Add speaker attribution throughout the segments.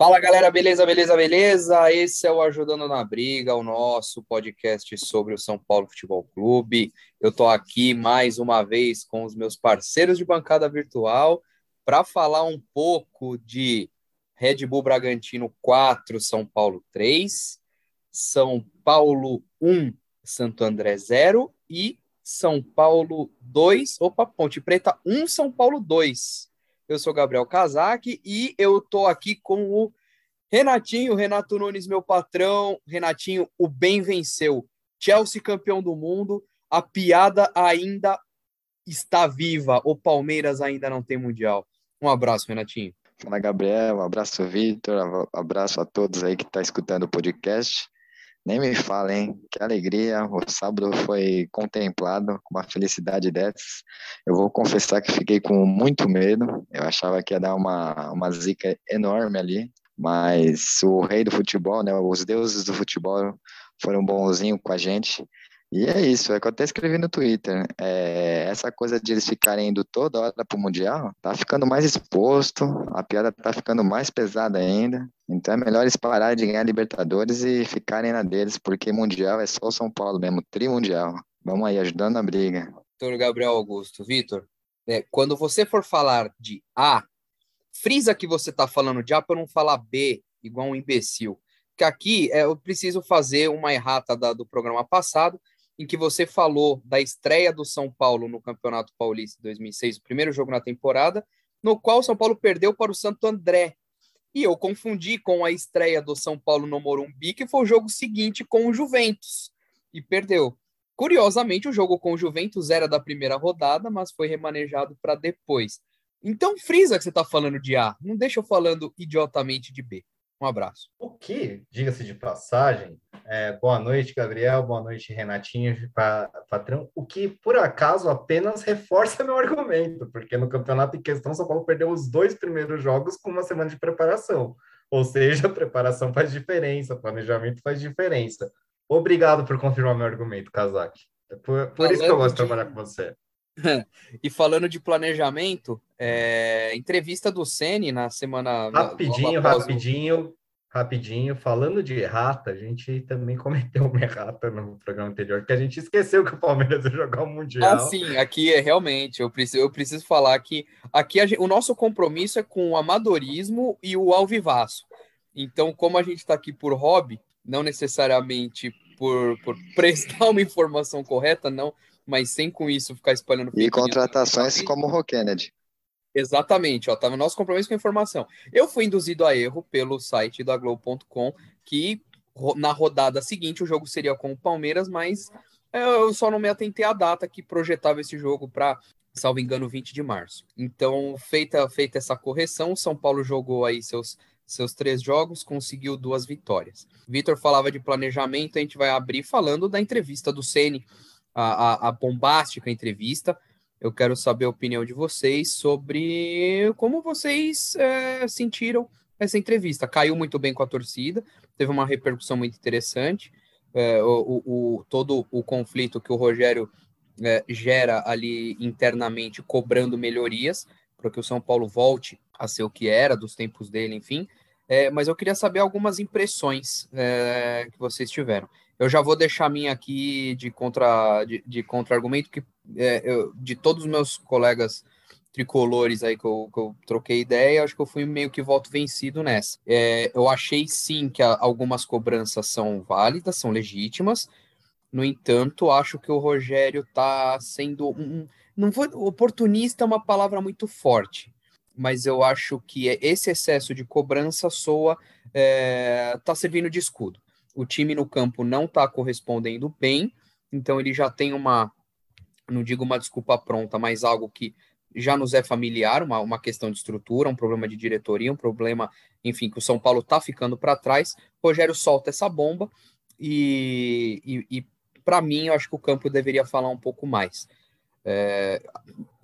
Speaker 1: Fala galera, beleza, beleza, beleza? Esse é o Ajudando na Briga, o nosso podcast sobre o São Paulo Futebol Clube. Eu tô aqui mais uma vez com os meus parceiros de bancada virtual para falar um pouco de Red Bull Bragantino 4, São Paulo 3, São Paulo 1, Santo André 0 e São Paulo 2, opa, Ponte Preta 1, São Paulo 2. Eu sou Gabriel Casac e eu tô aqui com o Renatinho, Renato Nunes, meu patrão. Renatinho, o bem venceu. Chelsea campeão do mundo. A piada ainda está viva. O Palmeiras ainda não tem mundial. Um abraço, Renatinho.
Speaker 2: Fala, Gabriel. Um abraço, Vitor. Um abraço a todos aí que estão tá escutando o podcast. Nem me fala, hein? Que alegria. O sábado foi contemplado com uma felicidade dessas. Eu vou confessar que fiquei com muito medo. Eu achava que ia dar uma, uma zica enorme ali. Mas o rei do futebol, né? Os deuses do futebol foram bonzinhos com a gente. E é isso, é que eu até escrevi no Twitter. É, essa coisa de eles ficarem indo toda hora pro Mundial, tá ficando mais exposto, a piada tá ficando mais pesada ainda. Então é melhor eles pararem de ganhar Libertadores e ficarem na deles, porque Mundial é só o São Paulo mesmo, trimundial. Vamos aí, ajudando na briga.
Speaker 1: Doutor Gabriel Augusto, Vitor, é, quando você for falar de A, frisa que você tá falando de A para não falar B, igual um imbecil. Que aqui é, eu preciso fazer uma errata da, do programa passado, em que você falou da estreia do São Paulo no Campeonato Paulista 2006, o primeiro jogo na temporada, no qual o São Paulo perdeu para o Santo André. E eu confundi com a estreia do São Paulo no Morumbi, que foi o jogo seguinte com o Juventus, e perdeu. Curiosamente, o jogo com o Juventus era da primeira rodada, mas foi remanejado para depois. Então, frisa que você está falando de A, não deixa eu falando idiotamente de B. Um abraço.
Speaker 3: O que, diga-se de passagem, é, boa noite, Gabriel, boa noite, Renatinho, patrão. O que, por acaso, apenas reforça meu argumento, porque no campeonato em questão, São Paulo perdeu os dois primeiros jogos com uma semana de preparação. Ou seja, preparação faz diferença, planejamento faz diferença. Obrigado por confirmar meu argumento, Kazak. Por, por isso que eu gosto de trabalhar com você.
Speaker 1: e falando de planejamento, é, entrevista do Sene na semana.
Speaker 3: Rapidinho, rapidinho, rapidinho. Falando de errata, a gente também cometeu uma errata no programa anterior, que a gente esqueceu que o Palmeiras ia jogar o Mundial.
Speaker 1: Ah, sim, aqui é realmente. Eu preciso, eu preciso falar que aqui gente, o nosso compromisso é com o amadorismo e o alvivaço. Então, como a gente está aqui por hobby, não necessariamente por, por prestar uma informação correta, não mas sem com isso ficar espalhando.
Speaker 2: E contratações como o Kennedy.
Speaker 1: Exatamente, ó, tá no nosso compromisso com a informação. Eu fui induzido a erro pelo site da Globo.com que na rodada seguinte o jogo seria com o Palmeiras, mas é, eu só não me atentei à data que projetava esse jogo para, salvo engano, 20 de março. Então, feita, feita essa correção, São Paulo jogou aí seus, seus três jogos, conseguiu duas vitórias. Vitor falava de planejamento, a gente vai abrir falando da entrevista do Ceni a, a, a bombástica entrevista. Eu quero saber a opinião de vocês sobre como vocês é, sentiram essa entrevista. Caiu muito bem com a torcida, teve uma repercussão muito interessante. É, o, o, todo o conflito que o Rogério é, gera ali internamente, cobrando melhorias, para que o São Paulo volte a ser o que era, dos tempos dele, enfim. É, mas eu queria saber algumas impressões é, que vocês tiveram. Eu já vou deixar minha aqui de contra de, de contra-argumento, que é, eu, de todos os meus colegas tricolores aí que eu, que eu, troquei ideia, acho que eu fui meio que voto vencido nessa. É, eu achei sim que algumas cobranças são válidas, são legítimas. No entanto, acho que o Rogério está sendo um, não foi oportunista é uma palavra muito forte, mas eu acho que esse excesso de cobrança soa é, tá servindo de escudo o time no campo não está correspondendo bem, então ele já tem uma, não digo uma desculpa pronta, mas algo que já nos é familiar, uma, uma questão de estrutura, um problema de diretoria, um problema, enfim, que o São Paulo está ficando para trás. Rogério solta essa bomba e, e, e para mim, eu acho que o campo deveria falar um pouco mais. É,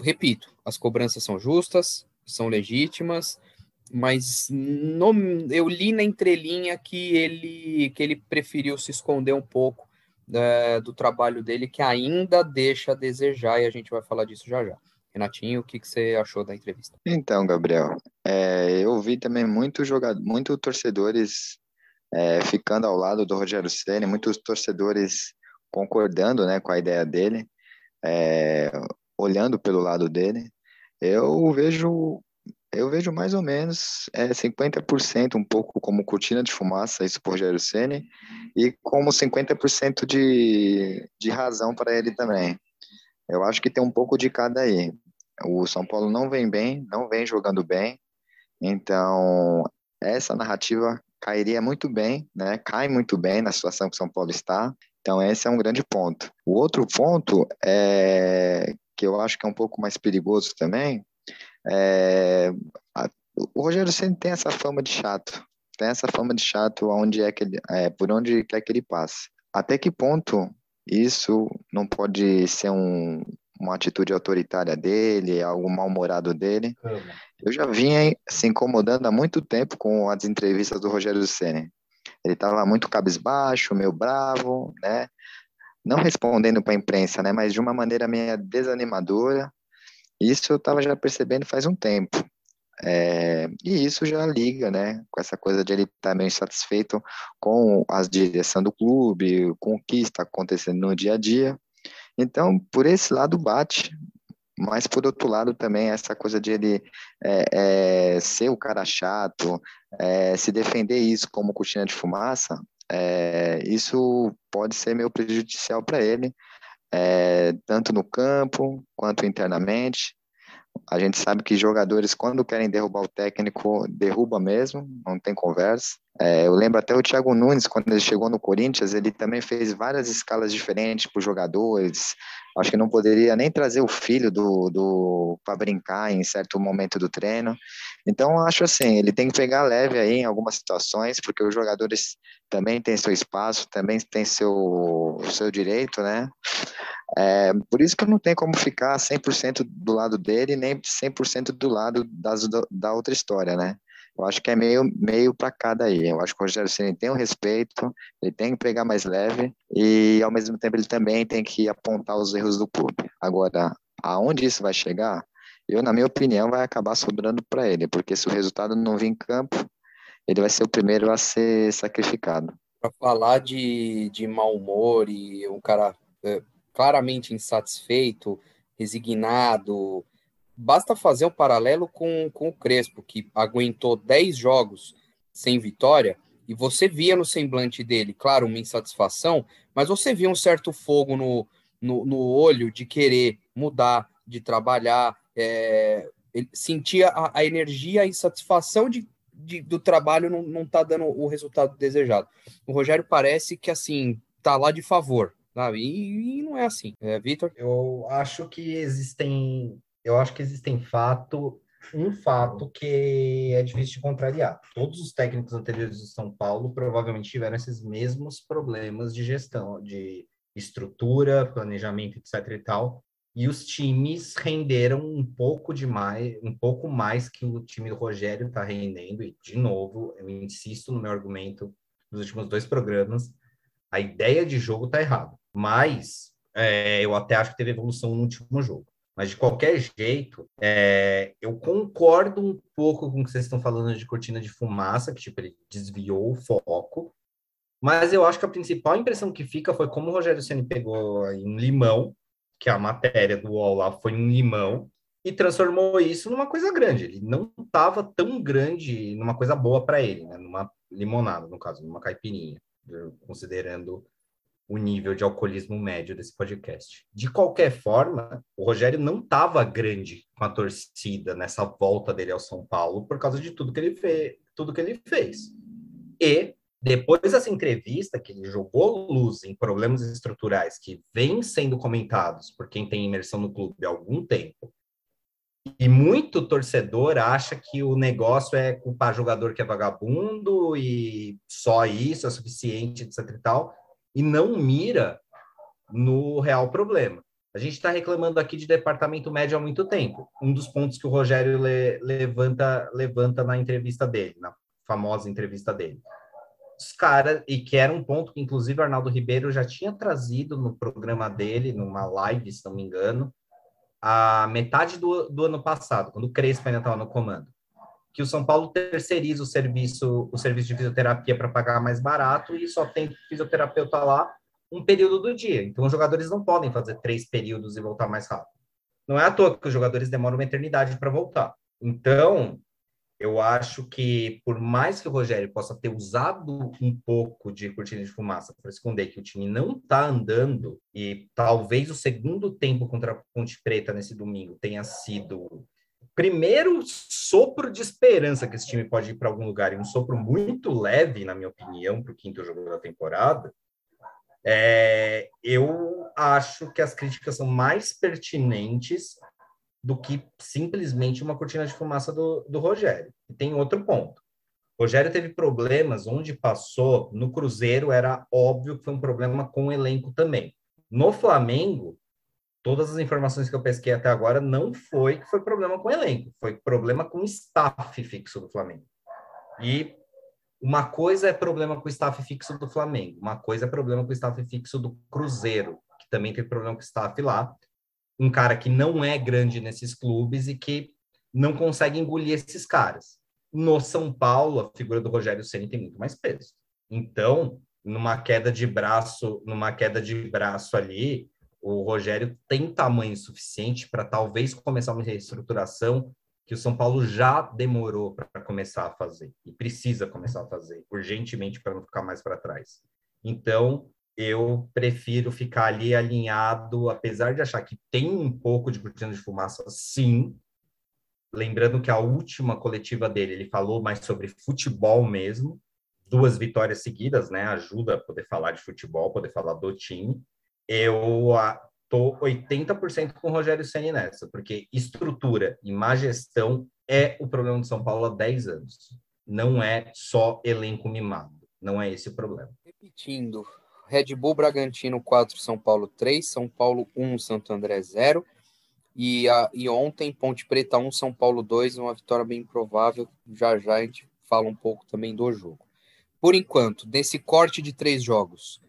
Speaker 1: repito, as cobranças são justas, são legítimas, mas no, eu li na entrelinha que ele, que ele preferiu se esconder um pouco é, do trabalho dele, que ainda deixa a desejar, e a gente vai falar disso já já. Renatinho, o que, que você achou da entrevista?
Speaker 2: Então, Gabriel, é, eu vi também muitos jogadores, muitos torcedores é, ficando ao lado do Rogério Ceni, muitos torcedores concordando, né, com a ideia dele, é, olhando pelo lado dele. Eu vejo eu vejo mais ou menos é, 50% um pouco como cortina de fumaça, isso por Rogério Ceni e como 50% de, de razão para ele também. Eu acho que tem um pouco de cada aí. O São Paulo não vem bem, não vem jogando bem, então essa narrativa cairia muito bem, né? Cai muito bem na situação que o São Paulo está. Então esse é um grande ponto. O outro ponto é que eu acho que é um pouco mais perigoso também é, a, o Rogério sempre tem essa fama de chato, tem essa fama de chato onde é que ele, é, por onde quer que ele passe. Até que ponto isso não pode ser um, uma atitude autoritária dele, algo mal-humorado dele? Eu já vinha se incomodando há muito tempo com as entrevistas do Rogério Ceni. Ele estava muito cabisbaixo, meio bravo, né? Não respondendo para a imprensa, né? Mas de uma maneira meio desanimadora. Isso eu estava já percebendo faz um tempo. É, e isso já liga, né, com essa coisa de ele estar tá meio insatisfeito com a direção do clube, com o que está acontecendo no dia a dia. Então, por esse lado bate, mas por outro lado também essa coisa de ele é, é, ser o cara chato, é, se defender isso como cortina de fumaça, é, isso pode ser meio prejudicial para ele, é, tanto no campo quanto internamente. A gente sabe que jogadores, quando querem derrubar o técnico, derruba mesmo, não tem conversa. É, eu lembro até o Thiago Nunes, quando ele chegou no Corinthians, ele também fez várias escalas diferentes para os jogadores. Acho que não poderia nem trazer o filho do, do para brincar em certo momento do treino. Então, acho assim, ele tem que pegar leve aí em algumas situações, porque os jogadores também têm seu espaço, também têm seu, seu direito, né? É, por isso que eu não tenho como ficar 100% do lado dele, nem 100% do lado das, da outra história, né? Eu acho que é meio, meio para cada aí. Eu acho que o Rogério Ceni tem o respeito, ele tem que pegar mais leve e, ao mesmo tempo, ele também tem que apontar os erros do clube. Agora, aonde isso vai chegar, eu, na minha opinião, vai acabar sobrando para ele, porque se o resultado não vir em campo, ele vai ser o primeiro a ser sacrificado.
Speaker 1: Para falar de, de mau humor e um cara é, claramente insatisfeito, resignado, Basta fazer um paralelo com, com o Crespo, que aguentou 10 jogos sem vitória, e você via no semblante dele, claro, uma insatisfação, mas você via um certo fogo no, no, no olho de querer mudar, de trabalhar, é, sentia a, a, energia, a insatisfação de, de, do trabalho não, não tá dando o resultado desejado. O Rogério parece que, assim, tá lá de favor, sabe? E, e não é assim. É, Vitor?
Speaker 3: Eu acho que existem eu acho que existem fato, um fato que é difícil de contrariar. Todos os técnicos anteriores do São Paulo provavelmente tiveram esses mesmos problemas de gestão, de estrutura, planejamento, etc e tal. E os times renderam um pouco demais, um pouco mais que o time do Rogério está rendendo. E, de novo, eu insisto no meu argumento dos últimos dois programas, a ideia de jogo está errada. Mas é, eu até acho que teve evolução no último jogo. Mas, de qualquer jeito, é, eu concordo um pouco com o que vocês estão falando de cortina de fumaça, que tipo, ele desviou o foco. Mas eu acho que a principal impressão que fica foi como o Rogério Ceni pegou em limão, que a matéria do UOL lá foi um limão, e transformou isso numa coisa grande. Ele não estava tão grande numa coisa boa para ele, né? numa limonada, no caso, numa caipirinha, considerando o nível de alcoolismo médio desse podcast. De qualquer forma, o Rogério não estava grande com a torcida nessa volta dele ao São Paulo por causa de tudo que ele fez, tudo que ele fez. E depois dessa entrevista que ele jogou luz em problemas estruturais que vêm sendo comentados por quem tem imersão no clube há algum tempo, e muito torcedor acha que o negócio é culpar jogador que é vagabundo e só isso é suficiente, etc e tal e não mira no real problema. A gente está reclamando aqui de departamento médio há muito tempo. Um dos pontos que o Rogério le, levanta, levanta na entrevista dele, na famosa entrevista dele. Os caras, e que era um ponto que, inclusive, Arnaldo Ribeiro já tinha trazido no programa dele, numa live, se não me engano. a metade do, do ano passado, quando o Crespo ainda estava no comando, que o São Paulo terceiriza o serviço, o serviço de fisioterapia para pagar mais barato e só tem fisioterapeuta lá um período do dia. Então, os jogadores não podem fazer três períodos e voltar mais rápido. Não é à toa que os jogadores demoram uma eternidade para voltar. Então, eu acho que, por mais que o Rogério possa ter usado um pouco de cortina de fumaça para esconder que o time não está andando, e talvez o segundo tempo contra a Ponte Preta nesse domingo tenha sido primeiro sopro de esperança que esse time pode ir para algum lugar, e um sopro muito leve, na minha opinião, para o quinto jogo da temporada, é, eu acho que as críticas são mais pertinentes do que simplesmente uma cortina de fumaça do, do Rogério. E tem outro ponto. O Rogério teve problemas onde passou, no Cruzeiro era óbvio que foi um problema com o elenco também. No Flamengo, todas as informações que eu pesquei até agora não foi que foi problema com o elenco, foi problema com o staff fixo do Flamengo. E uma coisa é problema com o staff fixo do Flamengo, uma coisa é problema com o staff fixo do Cruzeiro, que também tem problema com o staff lá. Um cara que não é grande nesses clubes e que não consegue engolir esses caras. No São Paulo, a figura do Rogério Ceni tem muito mais peso. Então, numa queda de braço, numa queda de braço ali, o Rogério tem tamanho suficiente para talvez começar uma reestruturação que o São Paulo já demorou para começar a fazer e precisa começar a fazer urgentemente para não ficar mais para trás. Então, eu prefiro ficar ali alinhado, apesar de achar que tem um pouco de cortina de fumaça, sim. Lembrando que a última coletiva dele, ele falou mais sobre futebol mesmo, duas vitórias seguidas, né? Ajuda a poder falar de futebol, poder falar do time eu tô 80% com o Rogério Ceni nessa, porque estrutura e má gestão é o problema do São Paulo há 10 anos. Não é só elenco mimado. Não é esse o problema.
Speaker 1: Repetindo, Red Bull Bragantino 4, São Paulo 3, São Paulo 1, Santo André 0. E, a, e ontem, Ponte Preta 1, São Paulo 2, uma vitória bem provável. Já já a gente fala um pouco também do jogo. Por enquanto, nesse corte de três jogos,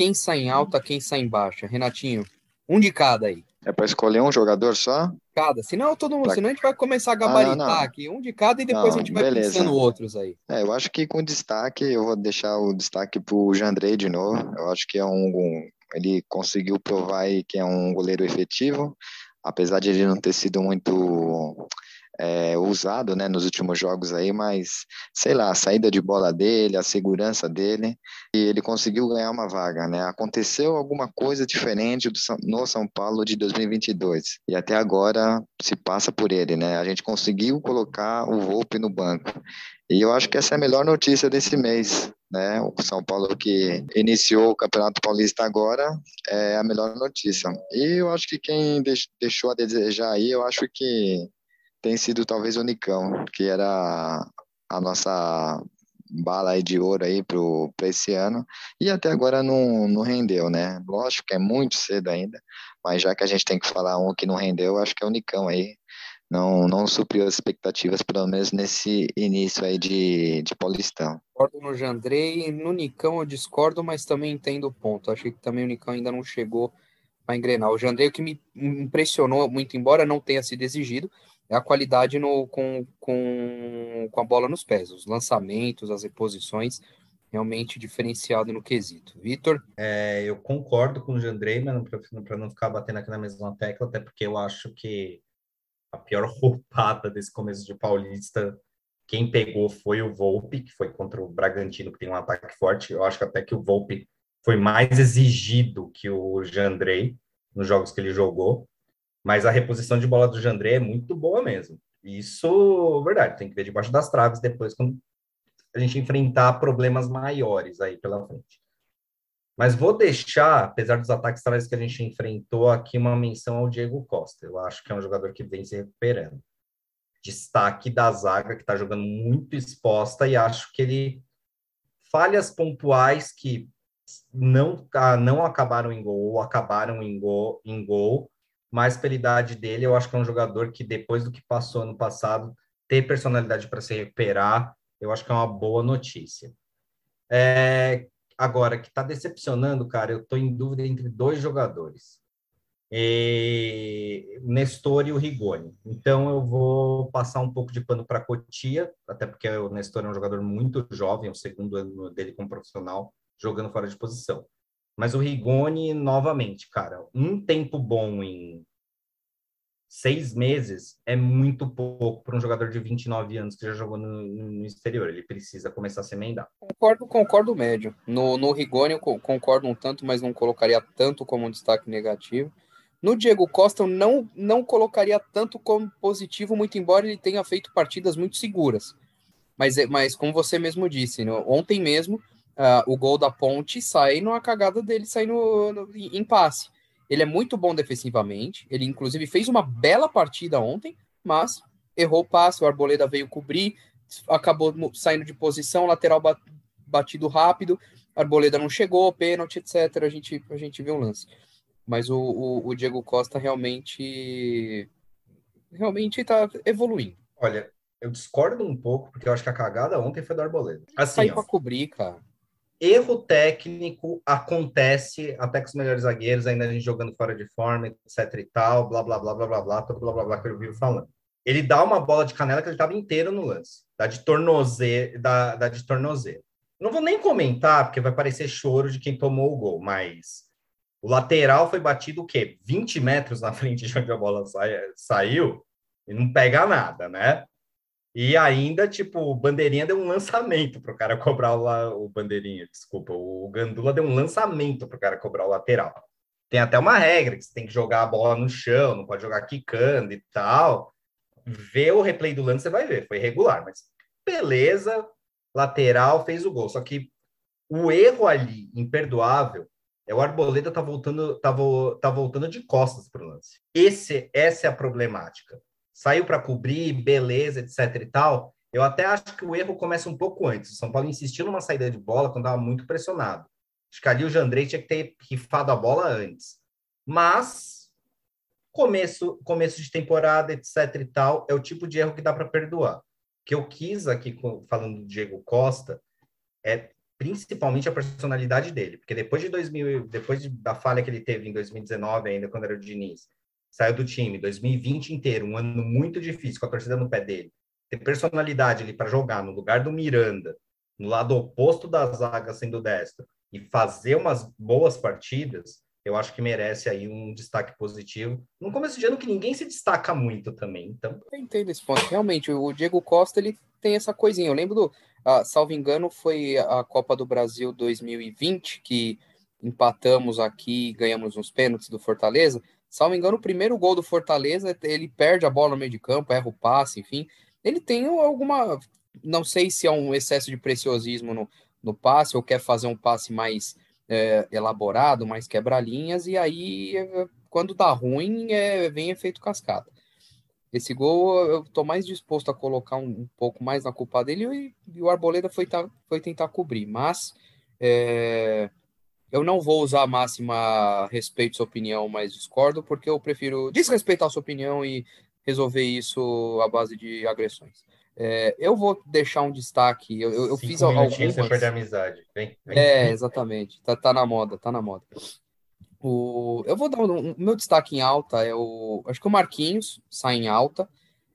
Speaker 1: quem sai em alta, quem sai em baixa. Renatinho, um de cada aí.
Speaker 2: É para escolher um jogador só?
Speaker 1: Cada. Senão todo mundo, pra... senão a gente vai começar a gabaritar ah, não, não. aqui, um de cada e depois não, a gente vai beleza. pensando outros aí.
Speaker 2: É, eu acho que com destaque, eu vou deixar o destaque pro Jandrei de novo. Eu acho que é um, um ele conseguiu provar aí que é um goleiro efetivo, apesar de ele não ter sido muito é, usado né, nos últimos jogos aí, mas sei lá, a saída de bola dele, a segurança dele, e ele conseguiu ganhar uma vaga. Né? Aconteceu alguma coisa diferente no São Paulo de 2022 e até agora se passa por ele. Né? A gente conseguiu colocar o Volpe no banco. E eu acho que essa é a melhor notícia desse mês, né? O São Paulo que iniciou o Campeonato Paulista agora é a melhor notícia. E eu acho que quem deixou a desejar aí, eu acho que tem sido talvez o Nicão, que era a nossa bala aí de ouro aí para esse ano e até agora não, não rendeu, né? Lógico que é muito cedo ainda, mas já que a gente tem que falar um que não rendeu, acho que é o Nicão aí. Não, não supriu as expectativas, pelo menos nesse início aí de, de Paulistão.
Speaker 1: Discordo no Jandrei, no Nicão eu discordo, mas também entendo o ponto. Achei que também o Nicão ainda não chegou para engrenar. O Jandrei, o que me impressionou muito, embora não tenha sido exigido, é a qualidade no, com, com, com a bola nos pés, os lançamentos, as reposições, realmente diferenciado no quesito. Vitor?
Speaker 3: É, eu concordo com o Jandrei, mas para não ficar batendo aqui na mesma tecla, até porque eu acho que a pior roubada desse começo de Paulista, quem pegou foi o Volpe, que foi contra o Bragantino, que tem um ataque forte. Eu acho que até que o Volpe foi mais exigido que o Jandrei nos jogos que ele jogou. Mas a reposição de bola do Jandré é muito boa mesmo. Isso, verdade, tem que ver debaixo das traves depois quando a gente enfrentar problemas maiores aí pela frente. Mas vou deixar, apesar dos ataques traves que a gente enfrentou aqui, uma menção ao Diego Costa. Eu acho que é um jogador que vem se recuperando. Destaque da zaga, que está jogando muito exposta, e acho que ele falhas pontuais que não, ah, não acabaram em gol, ou acabaram em gol, em gol mas pela idade dele, eu acho que é um jogador que depois do que passou no passado, ter personalidade para se recuperar, eu acho que é uma boa notícia. É, agora, que está decepcionando, cara, eu estou em dúvida entre dois jogadores. e Nestor e o Rigoni. Então eu vou passar um pouco de pano para Cotia, até porque o Nestor é um jogador muito jovem, é o segundo ano dele como profissional, jogando fora de posição. Mas o Rigoni, novamente, cara, um tempo bom em seis meses é muito pouco para um jogador de 29 anos que já jogou no, no, exterior. Ele precisa começar a se emendar.
Speaker 1: Concordo, concordo médio. No, no Rigoni eu concordo um tanto, mas não colocaria tanto como um destaque negativo. No Diego Costa eu não, não colocaria tanto como positivo, muito embora ele tenha feito partidas muito seguras. Mas, é, mas como você mesmo disse, ontem mesmo uh, o gol da Ponte sai numa cagada dele, sai no, no, em passe. Ele é muito bom defensivamente. Ele, inclusive, fez uma bela partida ontem, mas errou o passe. O Arboleda veio cobrir, acabou saindo de posição, lateral batido rápido. Arboleda não chegou, pênalti, etc. A gente, a gente viu um lance. Mas o, o, o Diego Costa realmente realmente está evoluindo.
Speaker 3: Olha, eu discordo um pouco, porque eu acho que a cagada ontem foi do Arboleda.
Speaker 1: Assim, Saiu para cobrir, cara
Speaker 3: erro técnico acontece até com os melhores zagueiros, ainda a gente jogando fora de forma, etc e tal, blá, blá, blá, blá, blá, blá, todo blá, blá, blá que eu vivo falando. Ele dá uma bola de canela que ele estava inteiro no lance, dá de tornozeiro, dá, dá de tornozeiro. Não vou nem comentar, porque vai parecer choro de quem tomou o gol, mas o lateral foi batido o quê? 20 metros na frente de onde a bola saiu e não pega nada, né? E ainda, tipo, o Bandeirinha deu um lançamento para o cara cobrar o, o Bandeirinha, desculpa, o Gandula deu um lançamento para o cara cobrar o lateral. Tem até uma regra que você tem que jogar a bola no chão, não pode jogar quicando e tal. Vê o replay do lance, você vai ver, foi regular, mas beleza, lateral fez o gol. Só que o erro ali, imperdoável, é o Arboleda tá voltando, tá, tá voltando de costas para o lance. Esse, essa é a problemática saiu para cobrir, beleza, etc e tal. Eu até acho que o erro começa um pouco antes. O São Paulo insistiu numa saída de bola quando estava muito pressionado. Acho que ali o Jandrei tinha que ter rifado a bola antes. Mas começo, começo de temporada, etc e tal, é o tipo de erro que dá para perdoar. O que eu quis aqui falando do Diego Costa é principalmente a personalidade dele, porque depois de 2000, depois da falha que ele teve em 2019 ainda quando era o Diniz, saiu do time 2020 inteiro, um ano muito difícil, com a torcida no pé dele, ter personalidade ali para jogar no lugar do Miranda, no lado oposto da zaga sendo destro, e fazer umas boas partidas, eu acho que merece aí um destaque positivo. No começo de ano que ninguém se destaca muito também, então...
Speaker 1: Eu entendo esse ponto. Realmente, o Diego Costa, ele tem essa coisinha. Eu lembro do, ah, salvo engano, foi a Copa do Brasil 2020, que empatamos aqui, ganhamos uns pênaltis do Fortaleza, Salvo engano, o primeiro gol do Fortaleza, ele perde a bola no meio de campo, erra o passe, enfim. Ele tem alguma. Não sei se é um excesso de preciosismo no, no passe ou quer fazer um passe mais é, elaborado, mais quebra-linhas, e aí, quando dá ruim, é, vem efeito cascata. Esse gol eu tô mais disposto a colocar um, um pouco mais na culpa dele e, e o Arboleda foi, tá, foi tentar cobrir, mas é, eu não vou usar a máxima respeito sua opinião, mas discordo, porque eu prefiro desrespeitar sua opinião e resolver isso à base de agressões. É, eu vou deixar um destaque. Eu, eu fiz algumas.
Speaker 3: Você perde a amizade. Vem,
Speaker 1: vem. É, exatamente. Tá, tá na moda, tá na moda. O, eu vou dar um, um, meu destaque em alta é o. Acho que o Marquinhos sai em alta.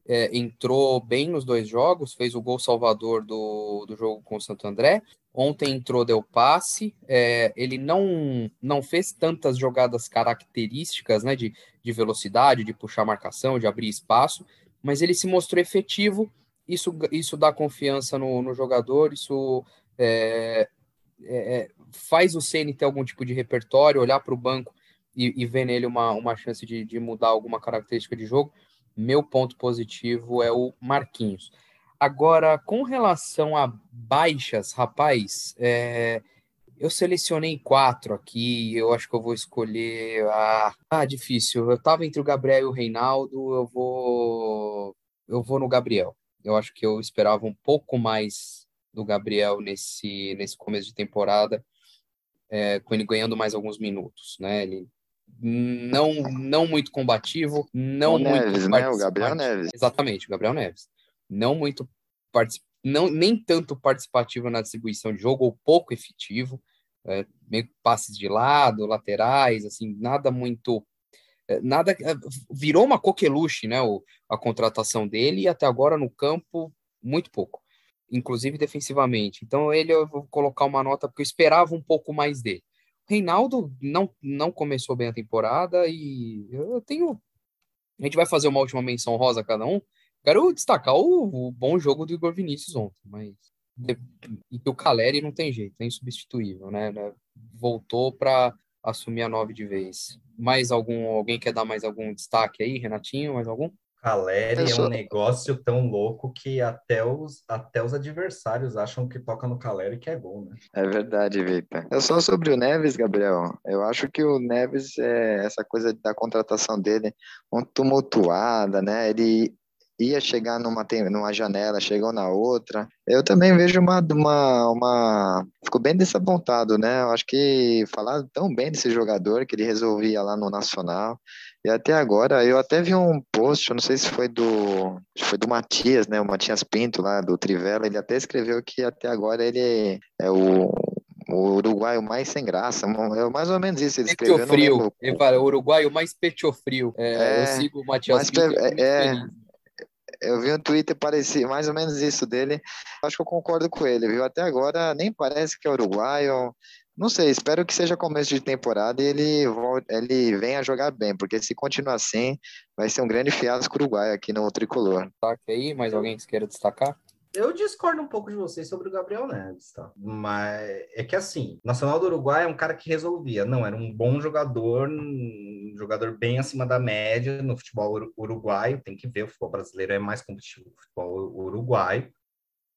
Speaker 1: É, entrou bem nos dois jogos, fez o gol salvador do, do jogo com o Santo André. Ontem entrou, deu passe. É, ele não, não fez tantas jogadas características né, de, de velocidade, de puxar marcação, de abrir espaço, mas ele se mostrou efetivo. Isso, isso dá confiança no, no jogador, isso é, é, é faz o CN ter algum tipo de repertório, olhar para o banco e, e, ver nele uma, uma chance de, de mudar alguma característica de jogo. Meu ponto positivo é o Marquinhos. Agora, com relação a baixas, rapaz, é, eu selecionei quatro aqui. Eu acho que eu vou escolher. Ah, ah, difícil. Eu tava entre o Gabriel e o Reinaldo. Eu vou. Eu vou no Gabriel. Eu acho que eu esperava um pouco mais do Gabriel nesse, nesse começo de temporada, é, com ele ganhando mais alguns minutos, né? Ele não, não muito combativo, não o muito.
Speaker 2: Neves, né? O Gabriel Neves.
Speaker 1: Exatamente, o Gabriel Neves não muito não nem tanto participativo na distribuição de jogo ou pouco efetivo, é, meio passes de lado, laterais, assim, nada muito é, nada é, virou uma coqueluche, né? O, a contratação dele e até agora no campo muito pouco, inclusive defensivamente. Então ele eu vou colocar uma nota porque eu esperava um pouco mais dele. O Reinaldo não não começou bem a temporada e eu tenho a gente vai fazer uma última menção rosa cada um. Quero destacar o, o bom jogo do Igor Vinícius ontem, mas e que o Caleri não tem jeito, é insubstituível, né? né voltou para assumir a nove de vez. Mais algum, alguém quer dar mais algum destaque aí, Renatinho, mais algum?
Speaker 3: Caleri é um negócio tão louco que até os, até os adversários acham que toca no Caleri que é gol, né?
Speaker 2: É verdade, Victor. É só sobre o Neves, Gabriel. Eu acho que o Neves, é essa coisa da contratação dele, um tumultuada, né? Ele ia chegar numa, numa janela, chegou na outra. Eu também vejo uma, uma, uma. Fico bem desapontado, né? Eu acho que falar tão bem desse jogador que ele resolvia lá no Nacional. E até agora, eu até vi um post, não sei se foi do. Foi do Matias, né? O Matias Pinto lá do Trivela. Ele até escreveu que até agora ele é o o uruguaio mais sem graça, é mais ou menos isso. Ele escreveu.
Speaker 1: Frio. Ele fala, o uruguaio mais petiofrio. É, é, eu sigo o Matias Pinto.
Speaker 2: É, é, eu vi um Twitter parecido, mais ou menos isso dele. Acho que eu concordo com ele, viu? Até agora nem parece que é uruguaio. Não sei, espero que seja começo de temporada e ele, volte, ele venha jogar bem, porque se continuar assim, vai ser um grande fiasco uruguaio aqui no tricolor.
Speaker 1: Tá aí, mais alguém que queira destacar?
Speaker 3: Eu discordo um pouco de vocês sobre o Gabriel Neves, tá? Mas é que assim, Nacional do Uruguai é um cara que resolvia. Não, era um bom jogador, um jogador bem acima da média no futebol uruguaio. Tem que ver, o futebol brasileiro é mais competitivo que o futebol uruguaio.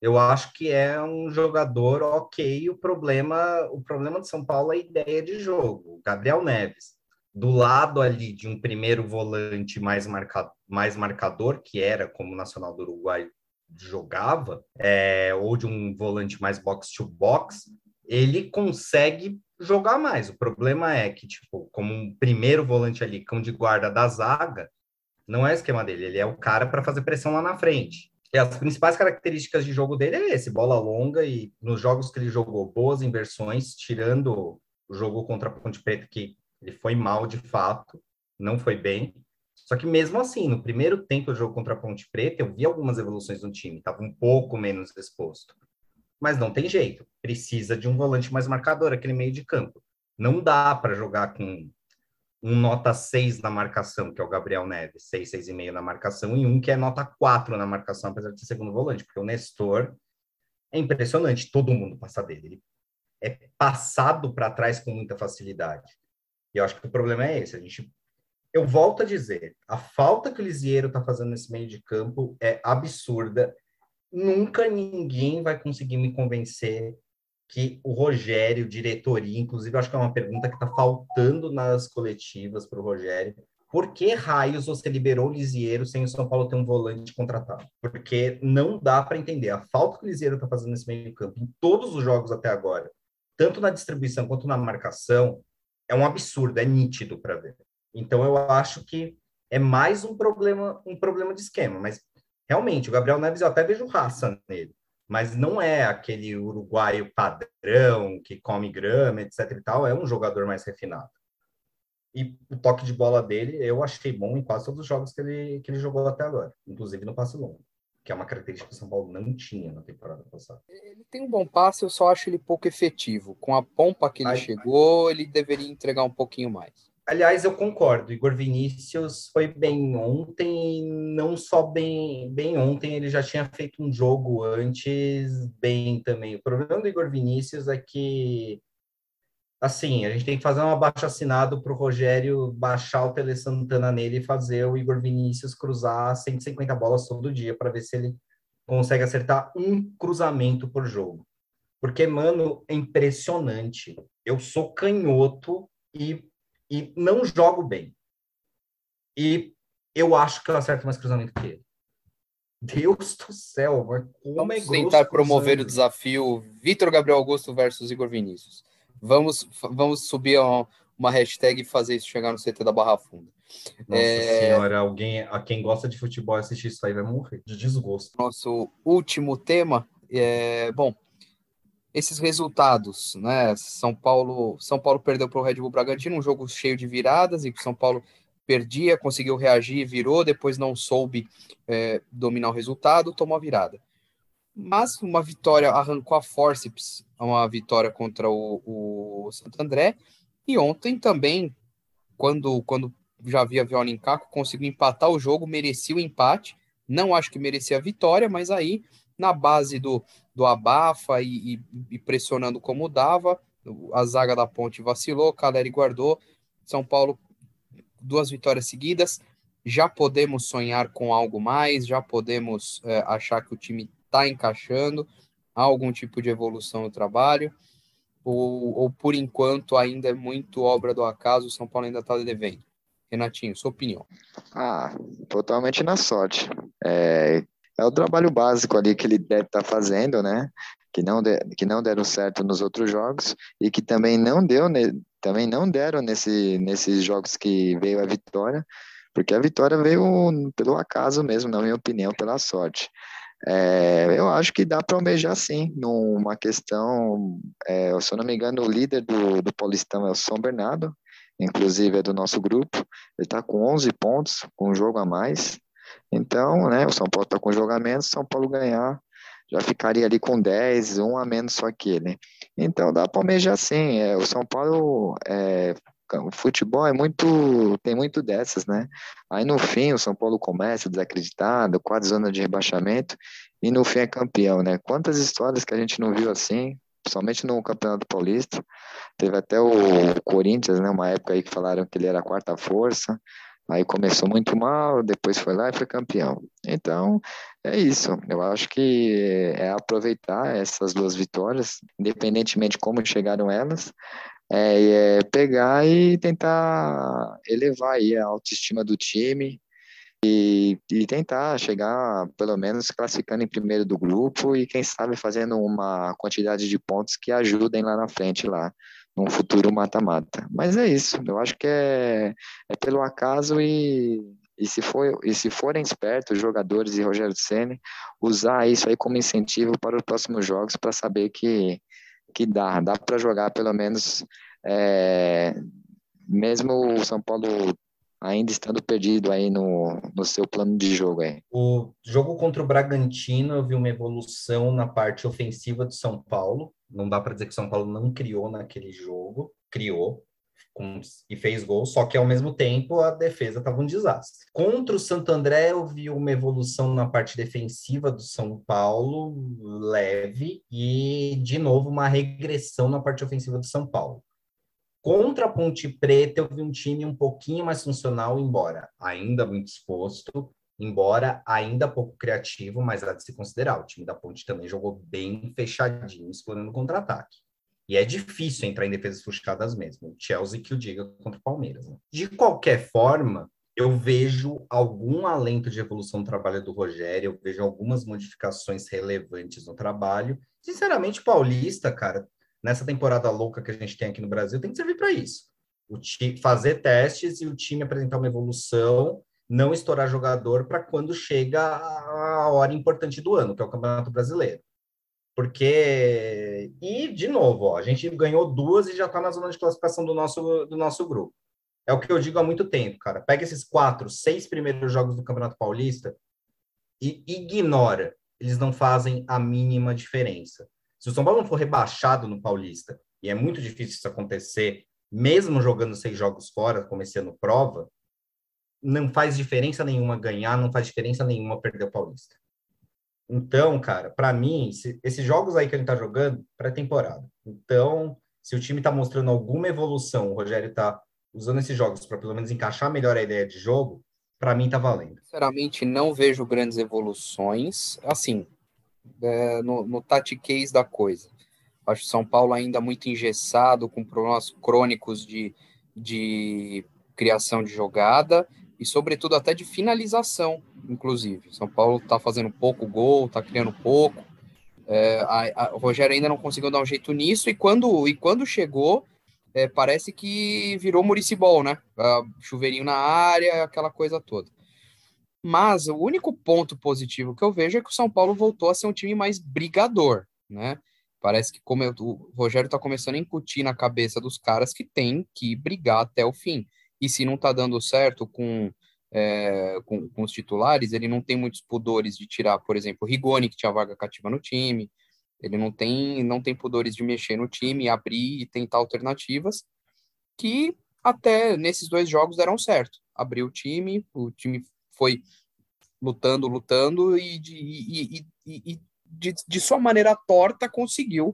Speaker 3: Eu acho que é um jogador ok. O problema, o problema de São Paulo é a ideia de jogo. Gabriel Neves, do lado ali de um primeiro volante mais, marcado, mais marcador, que era como o Nacional do Uruguai jogava, é, ou de um volante mais box-to-box, ele consegue jogar mais. O problema é que, tipo, como um primeiro volante ali, cão de guarda da zaga, não é o esquema dele, ele é o cara para fazer pressão lá na frente. E as principais características de jogo dele é esse, bola longa e nos jogos que ele jogou, boas inversões, tirando o jogo contra a Ponte Preta, que ele foi mal de fato, não foi bem. Só que mesmo assim, no primeiro tempo do jogo contra a Ponte Preta, eu vi algumas evoluções no time, estava um pouco menos exposto. Mas não tem jeito, precisa de um volante mais marcador, aquele meio de campo. Não dá para jogar com um nota 6 na marcação, que é o Gabriel Neves, 6, 6,5 na marcação, e um que é nota 4 na marcação, apesar de ser segundo volante, porque o Nestor é impressionante, todo mundo passa dele. Ele é passado para trás com muita facilidade. E eu acho que o problema é esse, a gente eu volto a dizer, a falta que o Lisieiro está fazendo nesse meio de campo é absurda. Nunca ninguém vai conseguir me convencer que o Rogério, diretoria, inclusive acho que é uma pergunta que está faltando nas coletivas para o Rogério. Por que raios você liberou o Lisieiro sem o São Paulo ter um volante contratado? Porque não dá para entender. A falta que o Lisieiro está fazendo nesse meio de campo, em todos os jogos até agora, tanto na distribuição quanto na marcação, é um absurdo, é nítido para ver. Então eu acho que é mais um problema, um problema de esquema, mas realmente o Gabriel Neves eu até vejo raça nele, mas não é aquele uruguaio padrão que come grama, etc e tal, é um jogador mais refinado. E o toque de bola dele eu achei bom em quase todos os jogos que ele, que ele jogou até agora, inclusive no passe longo, que é uma característica que o São Paulo não tinha na temporada passada.
Speaker 1: Ele tem um bom passe, eu só acho ele pouco efetivo. Com a pompa que ele Ai, chegou, ele deveria entregar um pouquinho mais.
Speaker 3: Aliás, eu concordo. Igor Vinícius foi bem ontem, não só bem, bem ontem, ele já tinha feito um jogo antes bem também. O problema do Igor Vinícius é que, assim, a gente tem que fazer um abaixo assinado para o Rogério baixar o Tele Santana nele e fazer o Igor Vinícius cruzar 150 bolas todo dia para ver se ele consegue acertar um cruzamento por jogo. Porque, mano, é impressionante. Eu sou canhoto e e não jogo bem. E eu acho que eu acerto mais cruzamento que ele. Deus do céu, mas como
Speaker 1: Vamos
Speaker 3: é
Speaker 1: tentar promover o desafio Vitor Gabriel Augusto versus Igor Vinícius. Vamos, vamos subir uma hashtag e fazer isso chegar no CT da Barra Funda.
Speaker 3: Nossa é... senhora, alguém a quem gosta de futebol assistir isso aí vai morrer de desgosto.
Speaker 1: Nosso último tema é, bom, esses resultados, né? São Paulo, São Paulo perdeu para o Red Bull Bragantino, um jogo cheio de viradas e que São Paulo perdia, conseguiu reagir, virou, depois não soube é, dominar o resultado, tomou a virada. Mas uma vitória arrancou a forceps, uma vitória contra o, o Santo André, e ontem também, quando, quando já havia Viola em Caco, conseguiu empatar o jogo, merecia o empate, não acho que merecia a vitória, mas aí, na base do, do abafa e, e, e pressionando como dava, a zaga da ponte vacilou, Caleri guardou, São Paulo duas vitórias seguidas, já podemos sonhar com algo mais, já podemos é, achar que o time está encaixando, há algum tipo de evolução no trabalho, ou, ou por enquanto ainda é muito obra do acaso, o São Paulo ainda está devendo. Renatinho, sua opinião.
Speaker 2: Ah, totalmente na sorte. É, é o trabalho básico ali que ele deve estar tá fazendo, né? Que não, de, que não deram certo nos outros jogos e que também não deu também não deram nesse, nesses jogos que veio a vitória, porque a vitória veio pelo acaso mesmo, na minha opinião, pela sorte. É, eu acho que dá para almejar sim, numa questão, é, se eu não me engano, o líder do, do Paulistão é o São Bernardo, inclusive é do nosso grupo, ele está com 11 pontos, com um jogo a mais, então, né, o São Paulo está com menos, São Paulo ganhar já ficaria ali com 10, um a menos só que ele. Então dá para almejar sim. É, o São Paulo, é, o futebol é muito, tem muito dessas, né? Aí no fim o São Paulo começa desacreditado, quase zona de rebaixamento, e no fim é campeão, né? Quantas histórias que a gente não viu assim, principalmente no Campeonato Paulista. Teve até o Corinthians, né? Uma época aí que falaram que ele era a quarta força. Aí começou muito mal, depois foi lá e foi campeão. Então, é isso. Eu acho que é aproveitar essas duas vitórias, independentemente de como chegaram elas, é, é pegar e tentar elevar aí a autoestima do time e, e tentar chegar, pelo menos, classificando em primeiro do grupo e, quem sabe, fazendo uma quantidade de pontos que ajudem lá na frente, lá num futuro mata-mata. Mas é isso, eu acho que é, é pelo acaso e, e, se for, e se forem espertos os jogadores e Rogério Ceni usar isso aí como incentivo para os próximos jogos para saber que, que dá, dá para jogar pelo menos é, mesmo o São Paulo ainda estando perdido aí no, no seu plano de jogo aí.
Speaker 3: O jogo contra o Bragantino, eu vi uma evolução na parte ofensiva do São Paulo. Não dá para dizer que o São Paulo não criou naquele jogo, criou com, e fez gol, só que ao mesmo tempo a defesa estava um desastre. Contra o Santo André, eu vi uma evolução na parte defensiva do São Paulo, leve, e de novo uma regressão na parte ofensiva do São Paulo. Contra a Ponte Preta, eu vi um time um pouquinho mais funcional, embora ainda muito exposto, embora ainda pouco criativo, mas há de se considerar. O time da Ponte também jogou bem fechadinho, explorando contra-ataque. E é difícil entrar em defesas frustradas mesmo. O Chelsea que o diga contra o Palmeiras. Né? De qualquer forma, eu vejo algum alento de evolução no trabalho do Rogério, eu vejo algumas modificações relevantes no trabalho. Sinceramente, Paulista, cara, nessa temporada louca que a gente tem aqui no Brasil, tem que servir para isso. O fazer testes e o time apresentar uma evolução, não estourar jogador para quando chega a hora importante do ano, que é o Campeonato Brasileiro. Porque, e de novo, ó, a gente ganhou duas e já está na zona de classificação do nosso, do nosso grupo. É o que eu digo há muito tempo, cara. Pega esses quatro, seis primeiros jogos do Campeonato Paulista e ignora. Eles não fazem a mínima diferença. Se o São Paulo não for rebaixado no Paulista, e é muito difícil isso acontecer, mesmo jogando seis jogos fora, como esse ano prova, não faz diferença nenhuma ganhar, não faz diferença nenhuma perder o Paulista. Então, cara, para mim, se, esses jogos aí que ele tá jogando, pré-temporada. Então, se o time tá mostrando alguma evolução, o Rogério tá usando esses jogos para pelo menos encaixar melhor a ideia de jogo, para mim tá valendo.
Speaker 1: Sinceramente, não vejo grandes evoluções. Assim, é, no, no tatiquês da coisa. Acho São Paulo ainda muito engessado, com problemas crônicos de, de criação de jogada e, sobretudo, até de finalização, inclusive. São Paulo está fazendo pouco gol, está criando pouco. É, a, a, o Rogério ainda não conseguiu dar um jeito nisso, e quando, e quando chegou, é, parece que virou Muricibol, né? chuveirinho na área, aquela coisa toda. Mas o único ponto positivo que eu vejo é que o São Paulo voltou a ser um time mais brigador, né? Parece que como eu, o Rogério está começando a incutir na cabeça dos caras que tem que brigar até o fim. E se não está dando certo com, é, com, com, os titulares, ele não tem muitos pudores de tirar, por exemplo, o Rigoni, que tinha vaga cativa no time, ele não tem, não tem pudores de mexer no time, abrir e tentar alternativas, que até nesses dois jogos deram certo. Abriu o time, o time foi lutando, lutando, e de, e, e, e de, de sua maneira torta conseguiu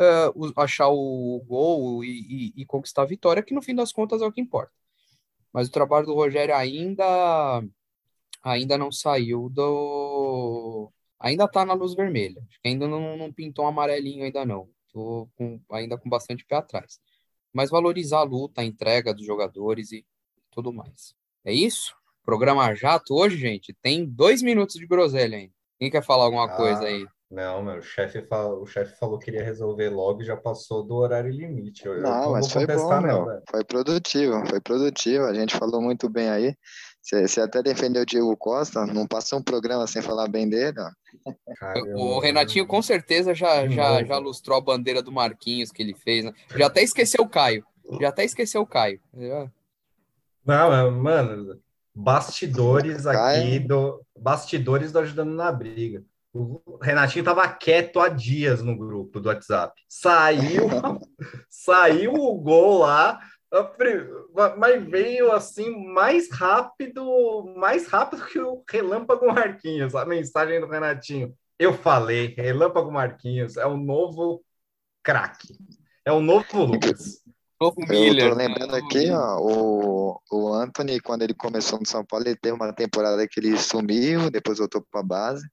Speaker 1: uh, achar o gol e, e, e, conquistar a vitória, que no fim das contas é o que importa. Mas o trabalho do Rogério ainda ainda não saiu do. Ainda tá na luz vermelha. Ainda não, não pintou um amarelinho, ainda não. Tô com, ainda com bastante pé atrás. Mas valorizar a luta, a entrega dos jogadores e tudo mais. É isso? Programa jato hoje, gente, tem dois minutos de groselha ainda. Quem quer falar alguma ah, coisa aí?
Speaker 3: Não, meu, o chefe falou, o chefe falou que queria resolver logo e já passou do horário limite. Eu,
Speaker 2: não, eu mas foi bom, meu. Foi produtivo, foi produtivo. A gente falou muito bem aí. Você até defendeu o Diego Costa, não passou um programa sem falar bem dele, ó.
Speaker 1: o Renatinho com certeza já, já, já lustrou a bandeira do Marquinhos que ele fez, né? Já até esqueceu o Caio. Já até esqueceu o Caio.
Speaker 3: Não, mano, bastidores aqui do bastidores do ajudando na briga. O Renatinho tava quieto há dias no grupo do WhatsApp. Saiu, saiu o gol lá, mas veio assim mais rápido, mais rápido que o Relâmpago Marquinhos, a mensagem do Renatinho. Eu falei, Relâmpago Marquinhos é o novo craque. É o novo Lucas.
Speaker 2: Novo Miller. Eu tô lembrando aqui, ó, o, o Anthony, quando ele começou no São Paulo, ele teve uma temporada que ele sumiu, depois voltou para a base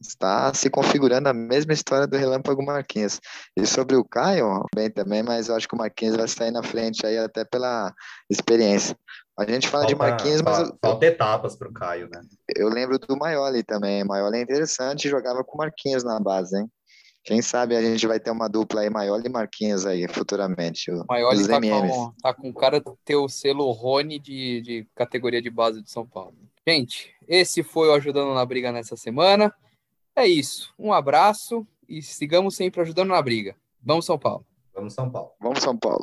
Speaker 2: está se configurando a mesma história do Relâmpago Marquinhos. E sobre o Caio, bem também, mas eu acho que o Marquinhos vai sair na frente aí até pela experiência. A gente fala falta, de Marquinhos, mas.
Speaker 3: Falta etapas para o Caio, né?
Speaker 2: Eu lembro do Maioli também. Maioli é interessante, jogava com o Marquinhos na base, hein? Quem sabe a gente vai ter uma dupla aí, Maioli e Marquinhos aí, futuramente. O
Speaker 1: Maioli tá com, tá com cara de ter o selo Rony de, de categoria de base de São Paulo. Gente, esse foi o Ajudando na Briga nessa semana. É isso. Um abraço e sigamos sempre ajudando na briga. Vamos, São Paulo.
Speaker 3: Vamos, São Paulo.
Speaker 2: Vamos, São Paulo.